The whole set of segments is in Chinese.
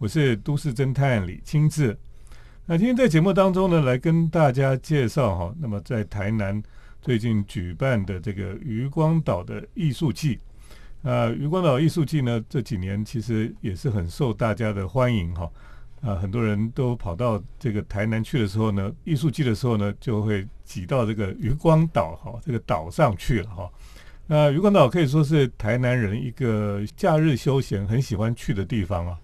我是都市侦探李清志。那今天在节目当中呢，来跟大家介绍哈，那么在台南最近举办的这个渔光岛的艺术季。啊，渔光岛艺术季呢，这几年其实也是很受大家的欢迎哈。啊，很多人都跑到这个台南去的时候呢，艺术季的时候呢，就会挤到这个渔光岛哈，这个岛上去了哈。那渔光岛可以说是台南人一个假日休闲很喜欢去的地方啊。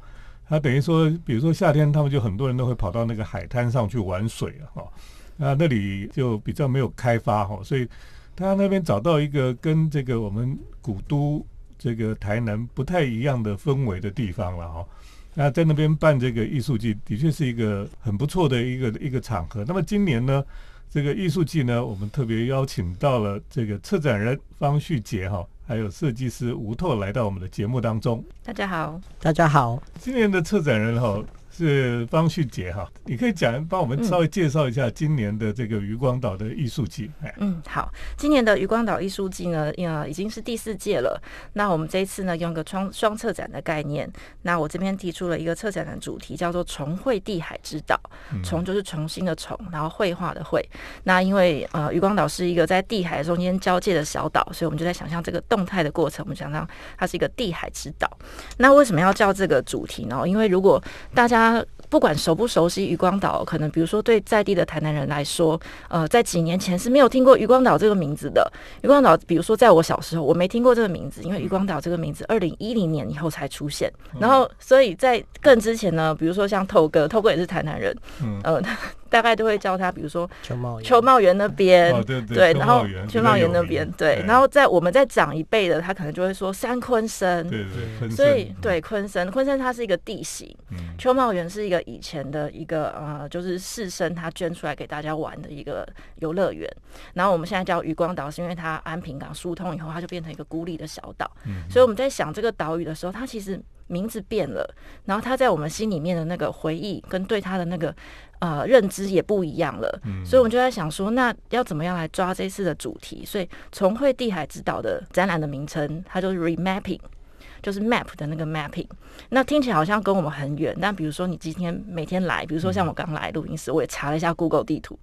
他等于说，比如说夏天，他们就很多人都会跑到那个海滩上去玩水啊，哈。那那里就比较没有开发哈，所以他那边找到一个跟这个我们古都这个台南不太一样的氛围的地方了哈。那在那边办这个艺术季，的确是一个很不错的一个一个场合。那么今年呢，这个艺术季呢，我们特别邀请到了这个策展人方旭杰哈。还有设计师吴拓来到我们的节目当中。大家好，大家好。今年的策展人哈。是方旭杰哈，你可以讲帮我们稍微介绍一下今年的这个渔光岛的艺术季。嗯，好，今年的渔光岛艺术季呢，呃，已经是第四届了。那我们这一次呢，用个双双策展的概念。那我这边提出了一个策展的主题，叫做“重绘地海之岛”。重就是重新的重，然后绘画的绘。那因为呃，渔光岛是一个在地海中间交界的小岛，所以我们就在想象这个动态的过程。我们想象它是一个地海之岛。那为什么要叫这个主题呢？因为如果大家不管熟不熟悉渔光岛，可能比如说对在地的台南人来说，呃，在几年前是没有听过渔光岛这个名字的。渔光岛，比如说在我小时候，我没听过这个名字，因为渔光岛这个名字二零一零年以后才出现。然后，所以在更之前呢，比如说像透哥，透哥也是台南人，嗯，呃。大概都会叫他，比如说秋茂秋茂园那边，对，然后秋茂园那边，对，然后在我们在长一辈的，他可能就会说三昆生，对对，所以对昆生，昆生它是一个地形，秋茂园是一个以前的一个呃，就是士绅他捐出来给大家玩的一个游乐园，然后我们现在叫渔光岛，是因为它安平港疏通以后，它就变成一个孤立的小岛，所以我们在想这个岛屿的时候，它其实名字变了，然后他在我们心里面的那个回忆跟对他的那个。呃，认知也不一样了，所以我们就在想说，那要怎么样来抓这次的主题？所以重绘地海之岛的展览的名称，它就是 remapping。就是 map 的那个 mapping，那听起来好像跟我们很远，但比如说你今天每天来，比如说像我刚来录音室，我也查了一下 Google 地图，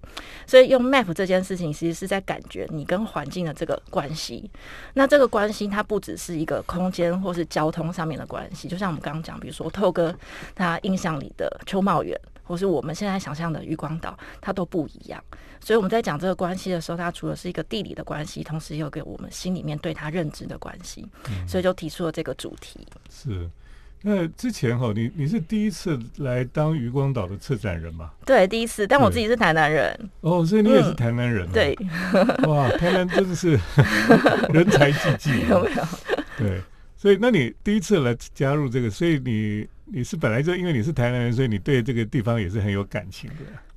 所以用 map 这件事情，其实是在感觉你跟环境的这个关系。那这个关系，它不只是一个空间或是交通上面的关系，就像我们刚刚讲，比如说透哥他印象里的秋茂园，或是我们现在想象的渔光岛，它都不一样。所以我们在讲这个关系的时候，它除了是一个地理的关系，同时也有给我们心里面对它认知的关系，所以就提出了这个主题。是，那之前哈，你你是第一次来当渔光岛的策展人吗？对，第一次，但我自己是台南人。哦，所以你也是台南人。对，哇，台南真的是 人才济济，有没有？对，所以那你第一次来加入这个，所以你你是本来就因为你是台南人，所以你对这个地方也是很有感情的。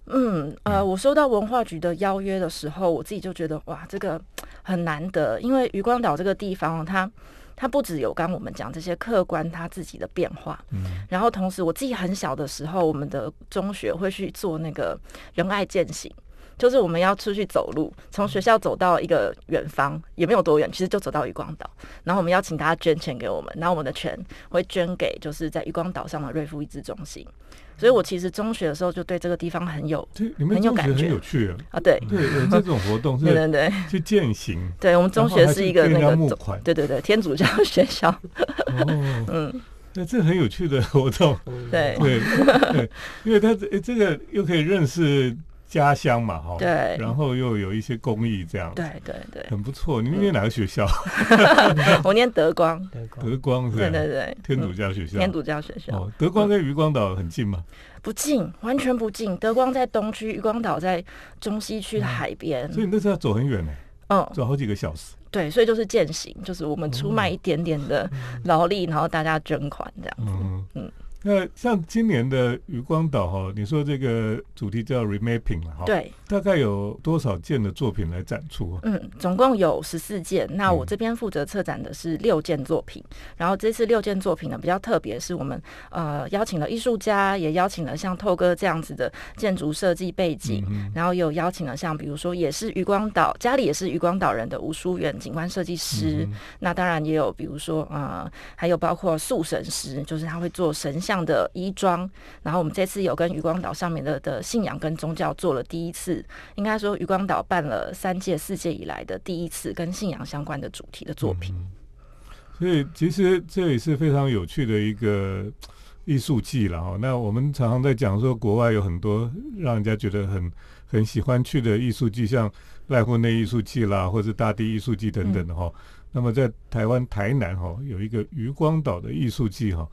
嗯，呃，我收到文化局的邀约的时候，我自己就觉得哇，这个很难得，因为渔光岛这个地方，它它不只有刚我们讲这些客观它自己的变化，嗯，然后同时我自己很小的时候，我们的中学会去做那个仁爱践行，就是我们要出去走路，从学校走到一个远方，也没有多远，其实就走到渔光岛，然后我们邀请大家捐钱给我们，然后我们的钱会捐给就是在渔光岛上的瑞福益智中心。所以，我其实中学的时候就对这个地方很有很有感觉，很有趣啊！对对，有这种 活动，对对对，去践行。对我们中学是一个那个募款，对对对，天主教学校。哦，嗯，那这很有趣的活动，对对对，因为他这这个又可以认识。家乡嘛，哈，对，然后又有一些公益这样，对对对，很不错。你念哪个学校？我念德光，德光。是，对对对，天主教学校，天主教学校。哦，德光跟渔光岛很近吗？不近，完全不近。德光在东区，渔光岛在中西区的海边，所以你那时候要走很远呢，嗯，走好几个小时。对，所以就是践行，就是我们出卖一点点的劳力，然后大家捐款这样子，嗯。那像今年的渔光岛哈，你说这个主题叫 remapping 了哈，对，大概有多少件的作品来展出？嗯，总共有十四件。那我这边负责策展的是六件作品。然后这次六件作品呢比较特别，是我们呃邀请了艺术家，也邀请了像透哥这样子的建筑设计背景，然后有邀请了像比如说也是渔光岛家里也是渔光岛人的吴淑媛景观设计师。那当然也有比如说呃还有包括塑神师，就是他会做神。象的衣装。然后我们这次有跟渔光岛上面的的信仰跟宗教做了第一次，应该说渔光岛办了三届、四届以来的第一次跟信仰相关的主题的作品。所以其实这也是非常有趣的一个艺术季了哈。那我们常常在讲说，国外有很多让人家觉得很很喜欢去的艺术季，像濑户内艺术季啦，或者大地艺术季等等的哈。那么在台湾台南哈有一个渔光岛的艺术季哈，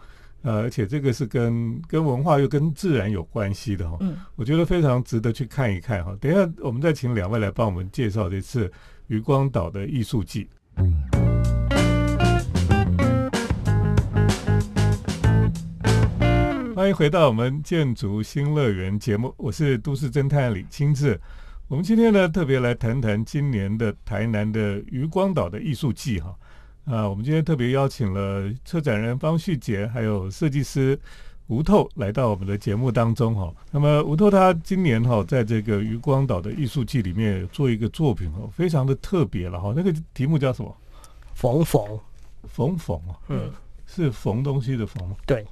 呃，而且这个是跟跟文化又跟自然有关系的哈。嗯，我觉得非常值得去看一看哈。等一下我们再请两位来帮我们介绍这次余光岛的艺术季。欢迎回到我们建筑新乐园节目，我是都市侦探李清志。我们今天呢特别来谈谈今年的台南的余光岛的艺术季哈啊，我们今天特别邀请了策展人方旭杰，还有设计师吴透来到我们的节目当中哈。那么吴透他今年哈在这个渔光岛的艺术季里面做一个作品哦，非常的特别了哈。那个题目叫什么？缝缝缝缝啊，嗯，是缝东西的缝吗？对。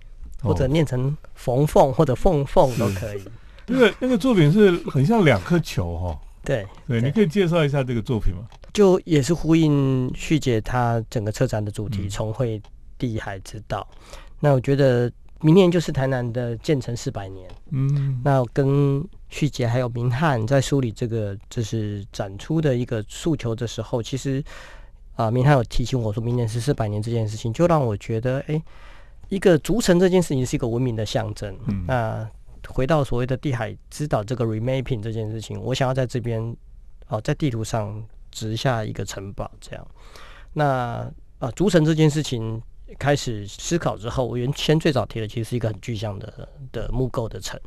或者念成缝缝或者缝缝都可以。那个那个作品是很像两颗球哈。对对，你可以介绍一下这个作品吗？就也是呼应旭姐她整个车展的主题“重会地海之道”。那我觉得明年就是台南的建成四百年。嗯。那跟旭姐还有明翰在梳理这个就是展出的一个诉求的时候，其实啊，明翰有提醒我说明年是四百年这件事情，就让我觉得哎。一个逐城这件事情是一个文明的象征。嗯那回到所谓的地海之岛这个 remapping 这件事情，我想要在这边哦，在地图上植下一个城堡，这样。那啊，逐城这件事情开始思考之后，我原先最早提的其实是一个很具象的的木构的城，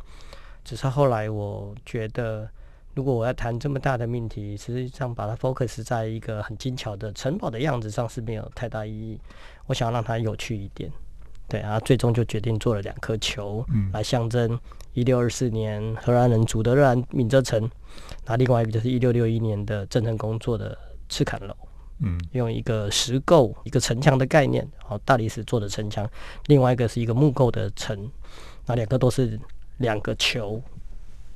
只是后来我觉得，如果我要谈这么大的命题，实际上把它 focus 在一个很精巧的城堡的样子上是没有太大意义。我想要让它有趣一点。对啊，最终就决定做了两颗球，来象征一六二四年荷兰人主的热兰闽浙城。那另外一个就是一六六一年的郑成功做的赤坎楼，嗯，用一个石构一个城墙的概念，好大理石做的城墙。另外一个是一个木构的城，那两个都是两个球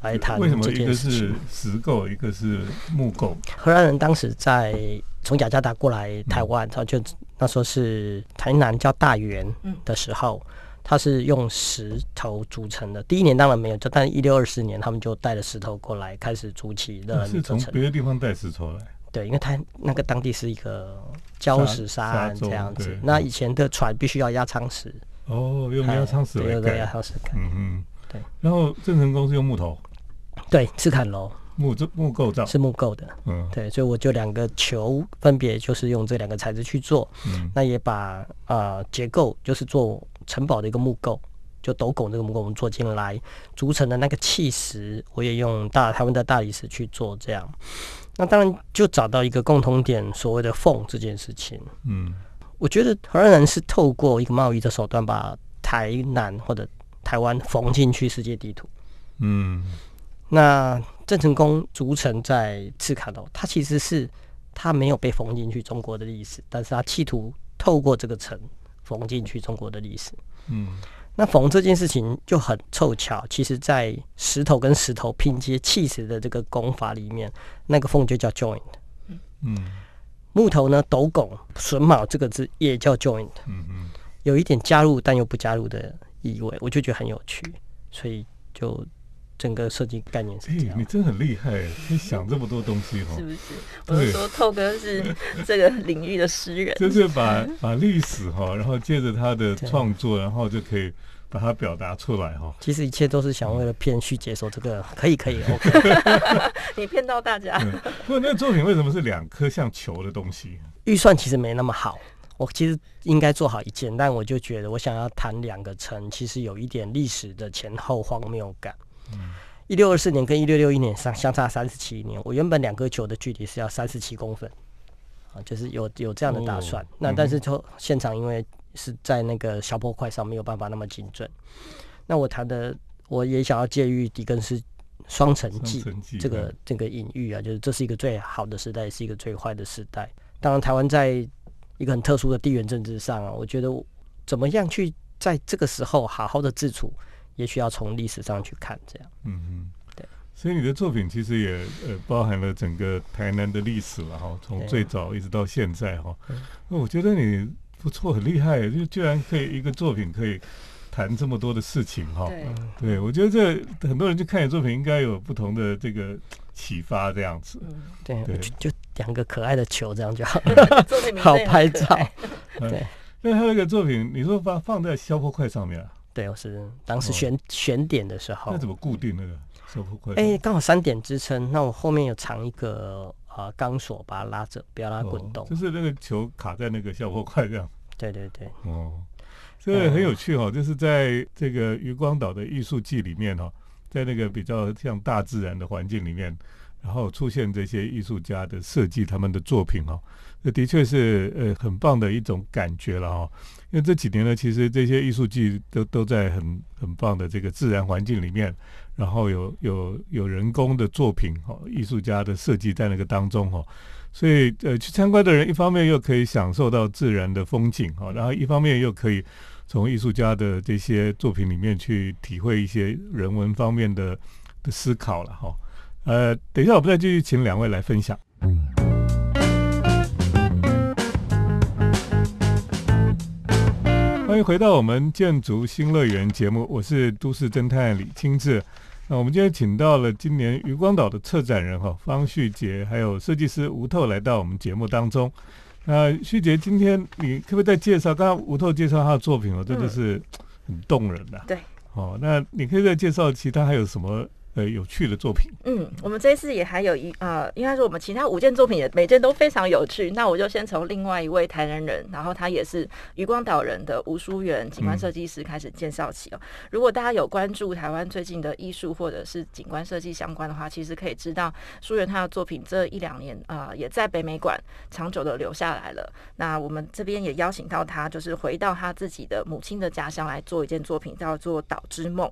来谈。为什么一个是石构，一个是木构？荷兰人当时在从雅加达过来台湾，他就。那时候是台南叫大园的时候，它是用石头组成的。第一年当然没有，就但一六二四年他们就带了石头过来开始筑起的。是从别的地方带石头来？对，因为它那个当地是一个礁石沙岸这样子。那以前的船必须要压舱石。哦，用压舱石来盖。压舱石盖。嗯嗯。对。然后郑成功是用木头。对，赤坎楼。木这木构造是木构的，嗯，对，所以我就两个球分别就是用这两个材质去做，嗯，那也把啊结构就是做城堡的一个木构，就斗拱这个木构我们做进来，竹城的那个砌石我也用大台湾的大理石去做，这样，那当然就找到一个共同点，所谓的缝这件事情，嗯，我觉得荷兰人是透过一个贸易的手段把台南或者台湾缝进去世界地图，嗯。那郑成功逐城在赤坎楼，他其实是他没有被缝进去中国的历史，但是他企图透过这个城缝进去中国的历史。嗯，那缝这件事情就很凑巧，其实在石头跟石头拼接砌石的这个功法里面，那个缝就叫 joint。嗯，木头呢斗拱榫卯这个字也叫 joint。嗯嗯，有一点加入但又不加入的意味，我就觉得很有趣，所以就。整个设计概念是这样，你真的很厉害，你想这么多东西哈，是不是？我是说，透哥是这个领域的诗人，就是把把历史哈，然后借着他的创作，然后就可以把它表达出来哈。其实一切都是想为了骗去接受这个，可以可以，OK。你骗到大家。不过，那个作品为什么是两颗像球的东西？预算其实没那么好，我其实应该做好一件，但我就觉得我想要谈两个城，其实有一点历史的前后荒谬感。一六二四年跟一六六一年相相差三十七年，我原本两个球的距离是要三十七公分，啊，就是有有这样的打算。那但是就现场因为是在那个小破块上没有办法那么精准。那我谈的我也想要借喻狄更斯《双城记》这个这个隐喻啊，就是这是一个最好的时代，也是一个最坏的时代。当然，台湾在一个很特殊的地缘政治上啊，我觉得怎么样去在这个时候好好的自处，也许要从历史上去看，这样。嗯嗯，对。所以你的作品其实也呃包含了整个台南的历史了哈，从最早一直到现在哈。那我觉得你不错，很厉害，就居然可以一个作品可以谈这么多的事情哈。对。对，我觉得这很多人去看你作品，应该有不同的这个启发这样子。嗯，对，就两个可爱的球这样就好，好拍照。对。那他那个作品，你说放放在消波块上面啊？对，我是当时选选点的时候。那怎么固定那个消波块？哎，刚好三点支撑，那我后面有藏一个啊钢索，把它拉着，不要让它滚动。就是那个球卡在那个消波块这样。对对对。哦，这个很有趣哈，就是在这个渔光岛的艺术季里面哈，在那个比较像大自然的环境里面，然后出现这些艺术家的设计他们的作品哦。这的确是呃很棒的一种感觉了哈，因为这几年呢，其实这些艺术季都都在很很棒的这个自然环境里面，然后有有有人工的作品哦，艺术家的设计在那个当中哦，所以呃去参观的人一方面又可以享受到自然的风景哈，然后一方面又可以从艺术家的这些作品里面去体会一些人文方面的的思考了哈。呃，等一下我们再继续请两位来分享。欢迎回到我们建筑新乐园节目，我是都市侦探李清志。那我们今天请到了今年渔光岛的策展人哈方旭杰，还有设计师吴透来到我们节目当中。那旭杰，今天你可不可以再介绍？刚刚吴透介绍他的作品哦，真的是很动人的。对，哦，那你可以再介绍其他还有什么？呃，有趣的作品。嗯，我们这次也还有一呃，应该说我们其他五件作品也每件都非常有趣。那我就先从另外一位台南人，然后他也是余光岛人的吴淑媛景观设计师开始介绍起哦。如果大家有关注台湾最近的艺术或者是景观设计相关的话，其实可以知道淑媛他的作品这一两年啊，也在北美馆长久的留下来了。那我们这边也邀请到他，就是回到他自己的母亲的家乡来做一件作品，叫做《岛之梦》。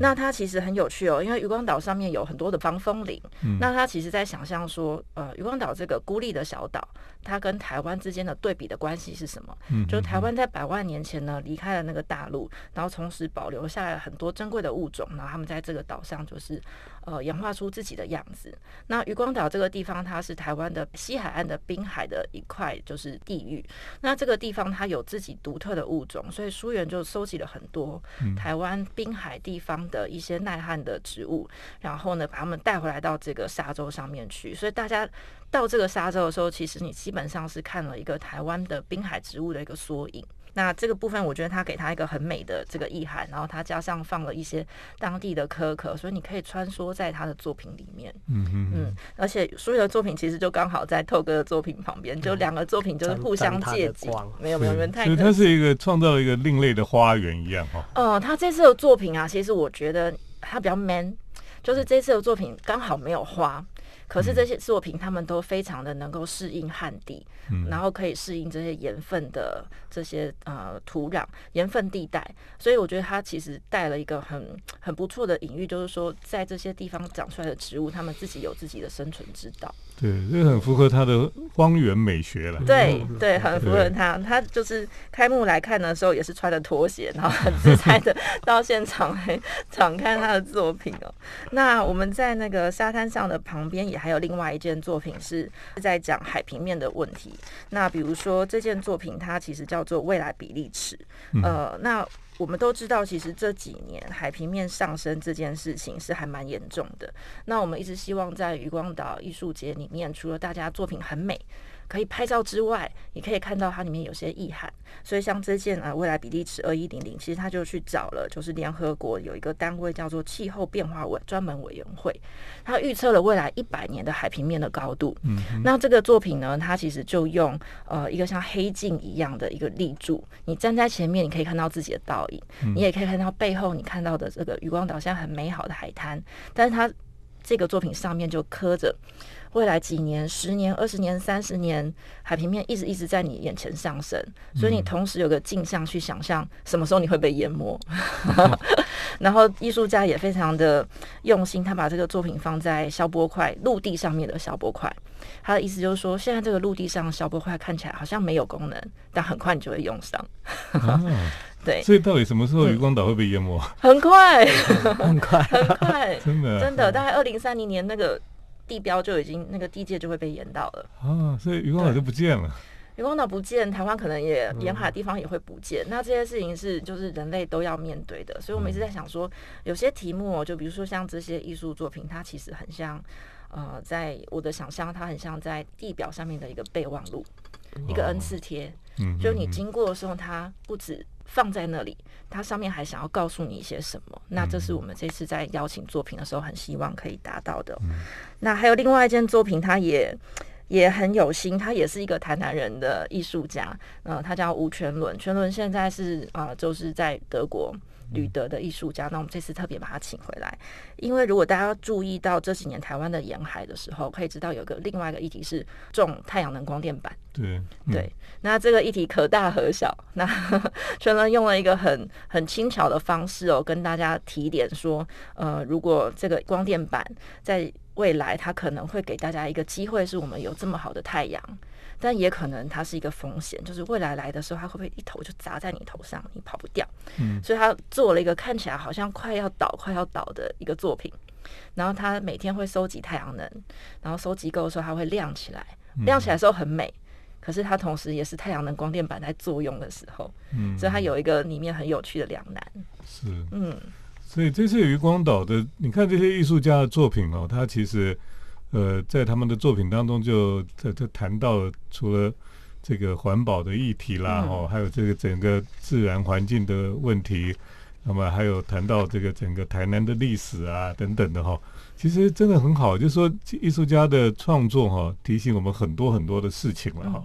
那他其实很有趣哦，因为余光光岛上面有很多的防风林，那他其实在想象说，呃，渔光岛这个孤立的小岛，它跟台湾之间的对比的关系是什么？嗯，就是台湾在百万年前呢离开了那个大陆，然后同时保留下来很多珍贵的物种，然后他们在这个岛上就是。呃，演化出自己的样子。那渔光岛这个地方，它是台湾的西海岸的滨海的一块，就是地域。那这个地方它有自己独特的物种，所以书园就收集了很多台湾滨海地方的一些耐旱的植物，然后呢，把它们带回来到这个沙洲上面去。所以大家到这个沙洲的时候，其实你基本上是看了一个台湾的滨海植物的一个缩影。那这个部分，我觉得他给他一个很美的这个意涵，然后他加上放了一些当地的可可，所以你可以穿梭在他的作品里面。嗯嗯嗯，而且所有的作品其实就刚好在透哥的作品旁边，就两个作品就是互相借景。没有没有没有，太。所以它是一个创造了一个另类的花园一样哈。哦，他这次的作品啊，其实我觉得他比较 man，就是这次的作品刚好没有花。可是这些作品，他们都非常的能够适应旱地，然后可以适应这些盐分的这些呃土壤盐分地带，所以我觉得它其实带了一个很很不错的隐喻，就是说在这些地方长出来的植物，它们自己有自己的生存之道。对，这很符合他的荒原美学了。对对，很符合他。他就是开幕来看的时候，也是穿着拖鞋，然后很自在的 到现场来敞开他的作品哦。那我们在那个沙滩上的旁边也。还有另外一件作品是在讲海平面的问题。那比如说这件作品，它其实叫做未来比例尺。呃，那我们都知道，其实这几年海平面上升这件事情是还蛮严重的。那我们一直希望在余光岛艺术节里面，除了大家作品很美。可以拍照之外，你可以看到它里面有些意涵。所以像这件啊，未来比例尺二一零零，其实他就去找了，就是联合国有一个单位叫做气候变化委专门委员会，他预测了未来一百年的海平面的高度。嗯，那这个作品呢，它其实就用呃一个像黑镜一样的一个立柱，你站在前面，你可以看到自己的倒影，你也可以看到背后你看到的这个渔光岛现在很美好的海滩，但是它这个作品上面就刻着。未来几年、十年、二十年、三十年，海平面一直一直在你眼前上升，所以你同时有个镜像去想象什么时候你会被淹没。然后艺术家也非常的用心，他把这个作品放在消波块陆地上面的消波块。他的意思就是说，现在这个陆地上消波块看起来好像没有功能，但很快你就会用上。对，所以到底什么时候渔光岛会被淹没？很快，很快，很快，真的，真的，大概二零三零年那个地标就已经那个地界就会被淹到了啊，所以渔光岛就不见了。渔光岛不见，台湾可能也沿海地方也会不见。那这些事情是就是人类都要面对的，所以我们一直在想说，有些题目，就比如说像这些艺术作品，它其实很像，呃，在我的想象，它很像在地表上面的一个备忘录，一个 N 次贴。嗯，就你经过的时候，它不止放在那里，它上面还想要告诉你一些什么。那这是我们这次在邀请作品的时候，很希望可以达到的。那还有另外一件作品，它也也很有心，他也是一个台南人的艺术家，嗯，他叫吴全伦，全伦现在是啊，就是在德国。吕德的艺术家，那我们这次特别把他请回来，因为如果大家注意到这几年台湾的沿海的时候，可以知道有个另外一个议题是种太阳能光电板。对对，那这个议题可大可小。那 全伦用了一个很很轻巧的方式哦，跟大家提点说，呃，如果这个光电板在未来，它可能会给大家一个机会，是我们有这么好的太阳。但也可能它是一个风险，就是未来来的时候，它会不会一头就砸在你头上，你跑不掉？嗯，所以他做了一个看起来好像快要倒、快要倒的一个作品。然后他每天会收集太阳能，然后收集够的时候，它会亮起来。亮起来的时候很美，可是它同时也是太阳能光电板在作用的时候。嗯，所以它有一个里面很有趣的两难。是，嗯，所以这次余光岛的，你看这些艺术家的作品哦，它其实。呃，在他们的作品当中，就就就谈到了除了这个环保的议题啦，哦，还有这个整个自然环境的问题，那么还有谈到这个整个台南的历史啊等等的哈，其实真的很好，就是说艺术家的创作哈，提醒我们很多很多的事情了哈。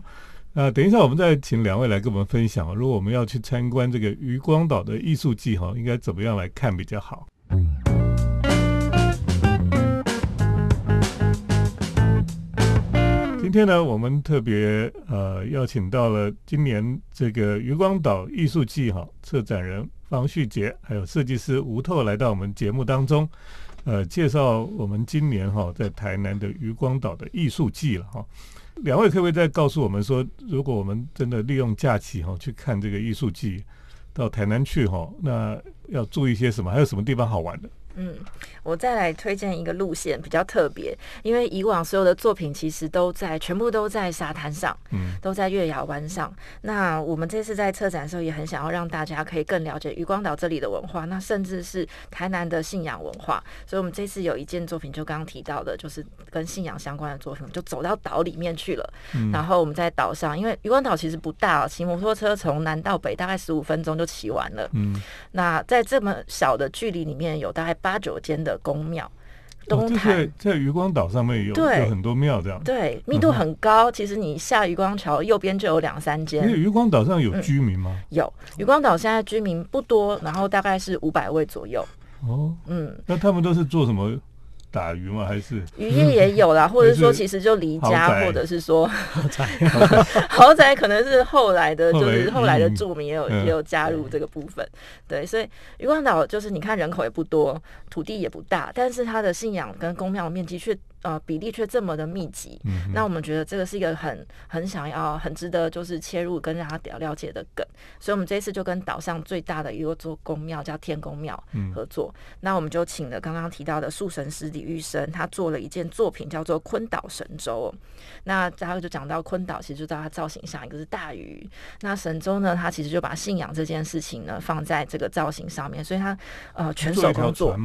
那等一下我们再请两位来跟我们分享，如果我们要去参观这个渔光岛的艺术季哈，应该怎么样来看比较好？今天呢，我们特别呃邀请到了今年这个渔光岛艺术季哈策展人方旭杰，还有设计师吴透来到我们节目当中，呃，介绍我们今年哈在台南的渔光岛的艺术季了哈。两位可不可以再告诉我们说，如果我们真的利用假期哈去看这个艺术季，到台南去哈，那要注意些什么？还有什么地方好玩的？嗯，我再来推荐一个路线比较特别，因为以往所有的作品其实都在全部都在沙滩上，嗯，都在月牙湾上。那我们这次在策展的时候，也很想要让大家可以更了解渔光岛这里的文化，那甚至是台南的信仰文化。所以，我们这次有一件作品，就刚刚提到的，就是跟信仰相关的作品，就走到岛里面去了。然后我们在岛上，因为渔光岛其实不大，骑摩托车从南到北大概十五分钟就骑完了。嗯，那在这么小的距离里面有大概。八九间的宫庙，东台在渔光岛上面有有很多庙，这样对密度很高。其实你下渔光桥右边就有两三间。渔光岛上有居民吗？有，渔光岛现在居民不多，然后大概是五百位左右。哦，嗯，那他们都是做什么？打鱼吗？还是渔业也有啦，或者说其实就离家，或者是说豪宅，豪宅可能是后来的，就是后来的住民也有也有加入这个部分。对，所以渔光岛就是你看人口也不多，土地也不大，但是它的信仰跟公庙面积却。呃，比例却这么的密集，那我们觉得这个是一个很很想要、很值得就是切入跟大家了了解的梗，所以我们这一次就跟岛上最大的一个做宫庙叫天宫庙合作，那我们就请了刚刚提到的树神师李玉生，他做了一件作品叫做昆岛神舟。那大家就讲到昆岛，其实就知道它造型上一个是大鱼，那神舟呢，它其实就把信仰这件事情呢放在这个造型上面，所以它呃全手工作。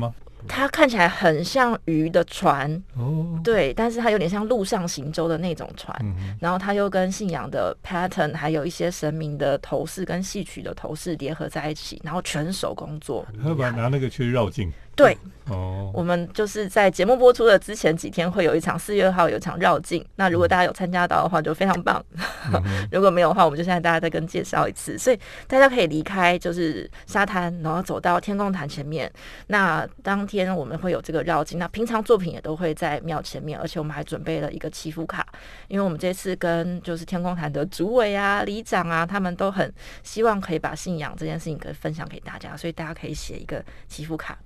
它看起来很像鱼的船，哦，对，但是它有点像陆上行舟的那种船，然后它又跟信仰的 pattern，还有一些神明的头饰跟戏曲的头饰叠合在一起，然后全手工作，他把拿那个去绕境。对，哦，我们就是在节目播出的之前几天会有一场四月号有一场绕境，那如果大家有参加到的话就非常棒，如果没有的话，我们就现在大家再跟介绍一次，所以大家可以离开就是沙滩，然后走到天空坛前面。那当天我们会有这个绕境，那平常作品也都会在庙前面，而且我们还准备了一个祈福卡，因为我们这次跟就是天空坛的主委啊、里长啊，他们都很希望可以把信仰这件事情可以分享给大家，所以大家可以写一个祈福卡。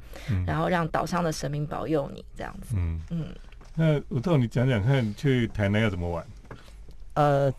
然后让岛上的神明保佑你，这样子。嗯嗯。那我到你讲讲看，去台南要怎么玩？呃，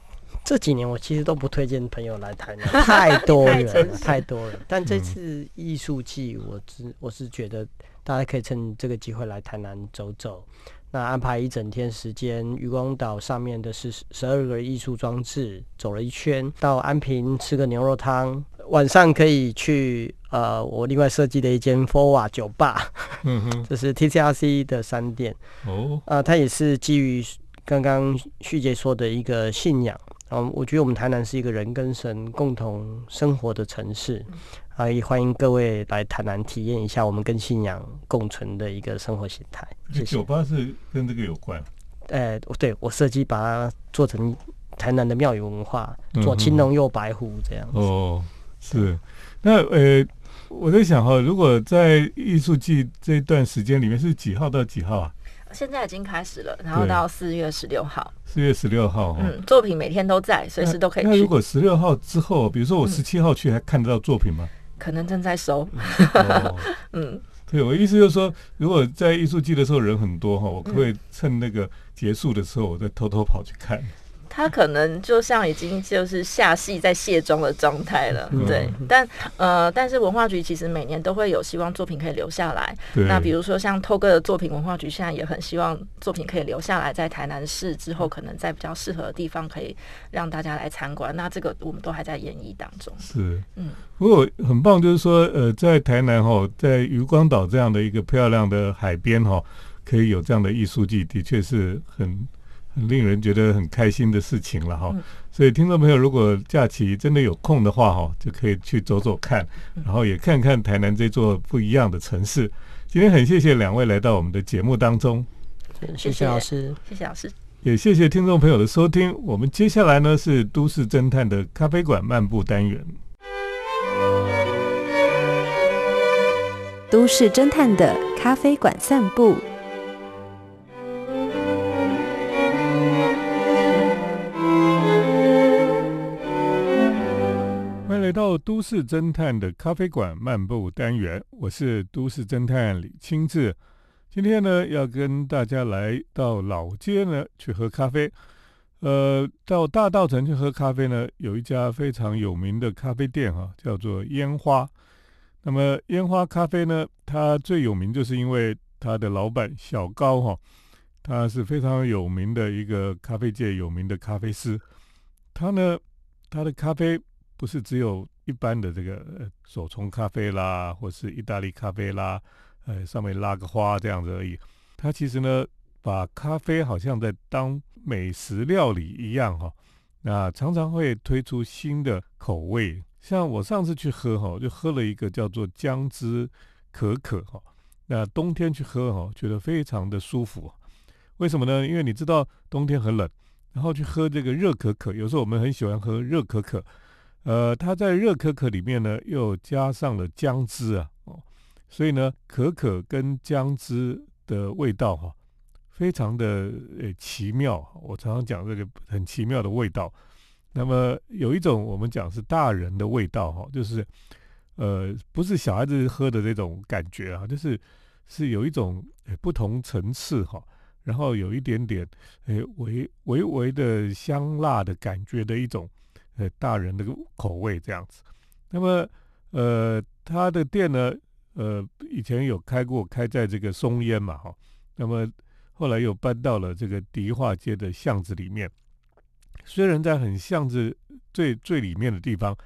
这几年我其实都不推荐朋友来台南，太多人了，太多人。但这次艺术季，我只我是觉得大家可以趁这个机会来台南走走。那安排一整天时间，渔光岛上面的是十二个艺术装置，走了一圈，到安平吃个牛肉汤，晚上可以去呃我另外设计的一间 Fora 酒吧，嗯哼，这是 TCRC 的商店哦，啊，它也是基于刚刚旭杰说的一个信仰。嗯，我觉得我们台南是一个人跟神共同生活的城市，啊，也欢迎各位来台南体验一下我们跟信仰共存的一个生活形态。酒吧是跟这个有关？哎，对我设计把它做成台南的庙宇文化，做青龙又白虎这样。哦，是。那呃，我在想哈，如果在艺术季这段时间里面是几号到几号啊？现在已经开始了，然后到四月十六号。四月十六号，嗯，作品每天都在，随时都可以。那如果十六号之后，比如说我十七号去，还看得到作品吗？可能正在收。嗯，对我意思就是说，如果在艺术季的时候人很多哈，我可不可以趁那个结束的时候，我再偷偷跑去看？他可能就像已经就是下戏在卸妆的状态了，对。但呃，但是文化局其实每年都会有希望作品可以留下来。那比如说像透哥的作品，文化局现在也很希望作品可以留下来，在台南市之后，可能在比较适合的地方可以让大家来参观。那这个我们都还在演绎当中。是，嗯。不过很棒，就是说呃，在台南哈，在渔光岛这样的一个漂亮的海边哈，可以有这样的艺术季，的确是很。很令人觉得很开心的事情了哈，所以听众朋友如果假期真的有空的话哈，就可以去走走看，然后也看看台南这座不一样的城市。今天很谢谢两位来到我们的节目当中，谢谢。老师，谢谢老师，也谢谢听众朋友的收听。我们接下来呢是都市侦探的咖啡馆漫步单元，都市侦探的咖啡馆散步。都市侦探的咖啡馆漫步单元，我是都市侦探李清志。今天呢，要跟大家来到老街呢去喝咖啡。呃，到大道城去喝咖啡呢，有一家非常有名的咖啡店哈，叫做烟花。那么烟花咖啡呢，它最有名就是因为它的老板小高哈，他是非常有名的一个咖啡界有名的咖啡师。他呢，他的咖啡。不是只有一般的这个手冲咖啡啦，或是意大利咖啡啦，呃，上面拉个花这样子而已。它其实呢，把咖啡好像在当美食料理一样哈。那常常会推出新的口味，像我上次去喝哈，就喝了一个叫做姜汁可可哈。那冬天去喝哈，觉得非常的舒服。为什么呢？因为你知道冬天很冷，然后去喝这个热可可，有时候我们很喜欢喝热可可。呃，它在热可可里面呢，又加上了姜汁啊，哦，所以呢，可可跟姜汁的味道哈，非常的呃奇妙。我常常讲这个很奇妙的味道。那么有一种我们讲是大人的味道哈，就是呃不是小孩子喝的这种感觉啊，就是是有一种不同层次哈，然后有一点点诶微微微的香辣的感觉的一种。呃，大人的口味这样子。那么，呃，他的店呢，呃，以前有开过，开在这个松烟嘛，哈。那么后来又搬到了这个迪化街的巷子里面。虽然在很巷子最最里面的地方，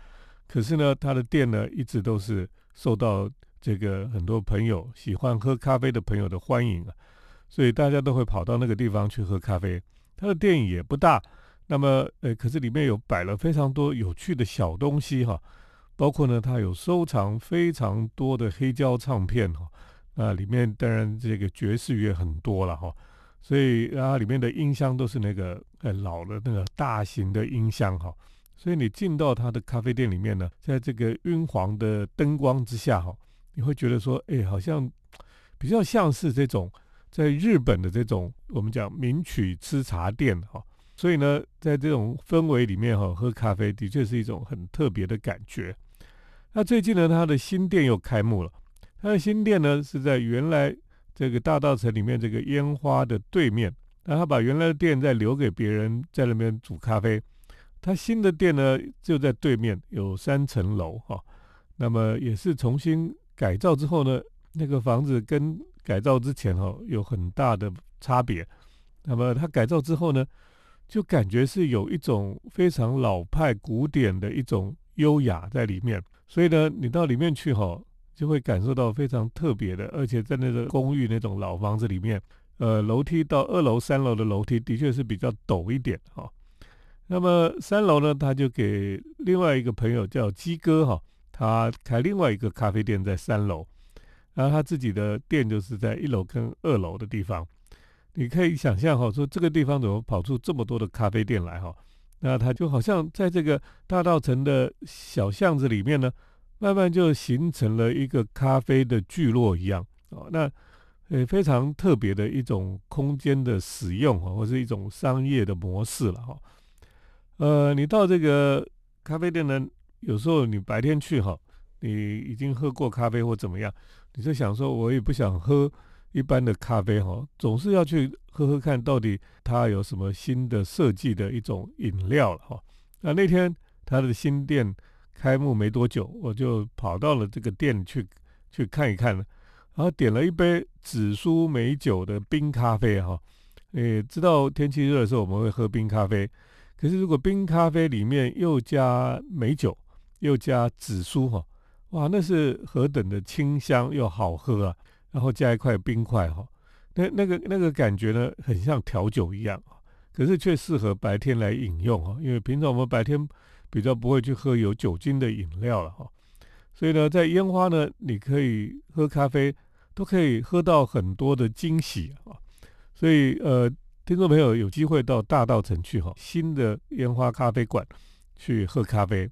可是呢，他的店呢，一直都是受到这个很多朋友喜欢喝咖啡的朋友的欢迎啊。所以大家都会跑到那个地方去喝咖啡。他的店也不大。那么，呃，可是里面有摆了非常多有趣的小东西哈，包括呢，它有收藏非常多的黑胶唱片哈，那里面当然这个爵士乐很多了哈，所以啊，里面的音箱都是那个呃老的那个大型的音箱哈，所以你进到他的咖啡店里面呢，在这个晕黄的灯光之下哈，你会觉得说，哎，好像比较像是这种在日本的这种我们讲名曲吃茶店哈。所以呢，在这种氛围里面哈，喝咖啡的确是一种很特别的感觉。那最近呢，他的新店又开幕了。他的新店呢是在原来这个大道城里面这个烟花的对面。那他把原来的店再留给别人在那边煮咖啡。它新的店呢就在对面，有三层楼哈。那么也是重新改造之后呢，那个房子跟改造之前哈有很大的差别。那么它改造之后呢，就感觉是有一种非常老派古典的一种优雅在里面。所以呢，你到里面去哈，就会感受到非常特别的，而且在那个公寓那种老房子里面，呃，楼梯到二楼、三楼的楼梯的确是比较陡一点哈。那么三楼呢，他就给另外一个朋友叫鸡哥哈，他开另外一个咖啡店在三楼，然后他自己的店就是在一楼跟二楼的地方。你可以想象哈，说这个地方怎么跑出这么多的咖啡店来哈？那他就好像在这个大道城的小巷子里面呢，慢慢就形成了一个咖啡的聚落一样哦。那呃非常特别的一种空间的使用哈，或是一种商业的模式了哈。呃，你到这个咖啡店呢，有时候你白天去哈，你已经喝过咖啡或怎么样，你就想说，我也不想喝一般的咖啡哈，总是要去喝喝看到底它有什么新的设计的一种饮料了哈。那那天他的新店开幕没多久，我就跑到了这个店去去看一看，然后点了一杯紫苏美酒的冰咖啡哈。诶，知道天气热的时候我们会喝冰咖啡。可是，如果冰咖啡里面又加美酒，又加紫苏哈，哇，那是何等的清香又好喝啊！然后加一块冰块哈，那那个那个感觉呢，很像调酒一样可是却适合白天来饮用哈，因为平常我们白天比较不会去喝有酒精的饮料了哈。所以呢，在烟花呢，你可以喝咖啡，都可以喝到很多的惊喜啊。所以呃。听众朋友有机会到大道城去哈，新的烟花咖啡馆去喝咖啡。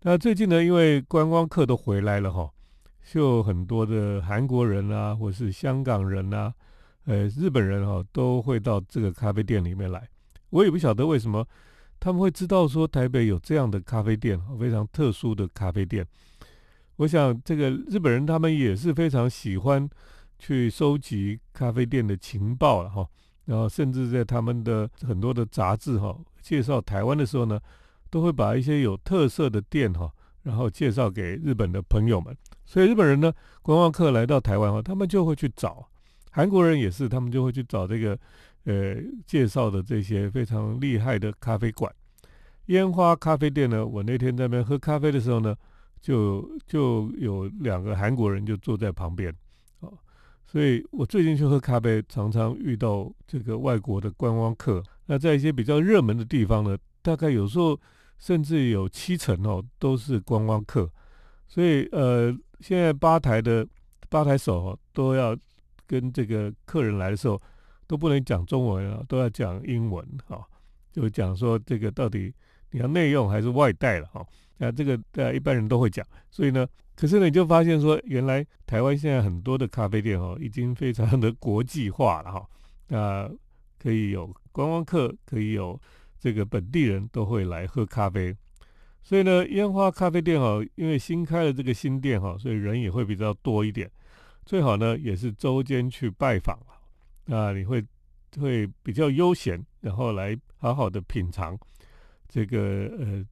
那最近呢，因为观光客都回来了哈，就很多的韩国人啊，或是香港人啊，呃，日本人哈，都会到这个咖啡店里面来。我也不晓得为什么他们会知道说台北有这样的咖啡店，非常特殊的咖啡店。我想这个日本人他们也是非常喜欢去收集咖啡店的情报了哈。然后，甚至在他们的很多的杂志哈介绍台湾的时候呢，都会把一些有特色的店哈，然后介绍给日本的朋友们。所以日本人呢，观光客来到台湾哈，他们就会去找；韩国人也是，他们就会去找这个呃介绍的这些非常厉害的咖啡馆。烟花咖啡店呢，我那天在那边喝咖啡的时候呢，就就有两个韩国人就坐在旁边。所以我最近去喝咖啡，常常遇到这个外国的观光客。那在一些比较热门的地方呢，大概有时候甚至有七成哦都是观光客。所以呃，现在吧台的吧台手哦都要跟这个客人来的时候都不能讲中文啊，都要讲英文哈，就讲说这个到底你要内用还是外带了哈。那这个呃一般人都会讲，所以呢。可是呢，你就发现说，原来台湾现在很多的咖啡店哦，已经非常的国际化了哈。那可以有观光客，可以有这个本地人都会来喝咖啡。所以呢，烟花咖啡店哈，因为新开了这个新店哈，所以人也会比较多一点。最好呢，也是周间去拜访啊，那你会会比较悠闲，然后来好好的品尝这个呃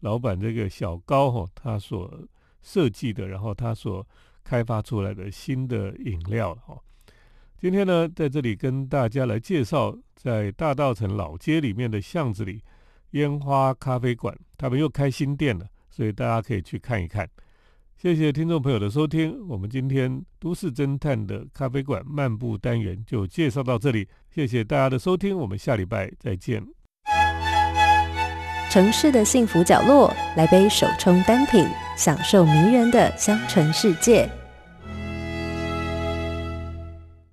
老板这个小高哈他所。设计的，然后他所开发出来的新的饮料哈。今天呢，在这里跟大家来介绍，在大道城老街里面的巷子里，烟花咖啡馆，他们又开新店了，所以大家可以去看一看。谢谢听众朋友的收听，我们今天都市侦探的咖啡馆漫步单元就介绍到这里，谢谢大家的收听，我们下礼拜再见。城市的幸福角落，来杯手冲单品，享受迷人的香醇世界。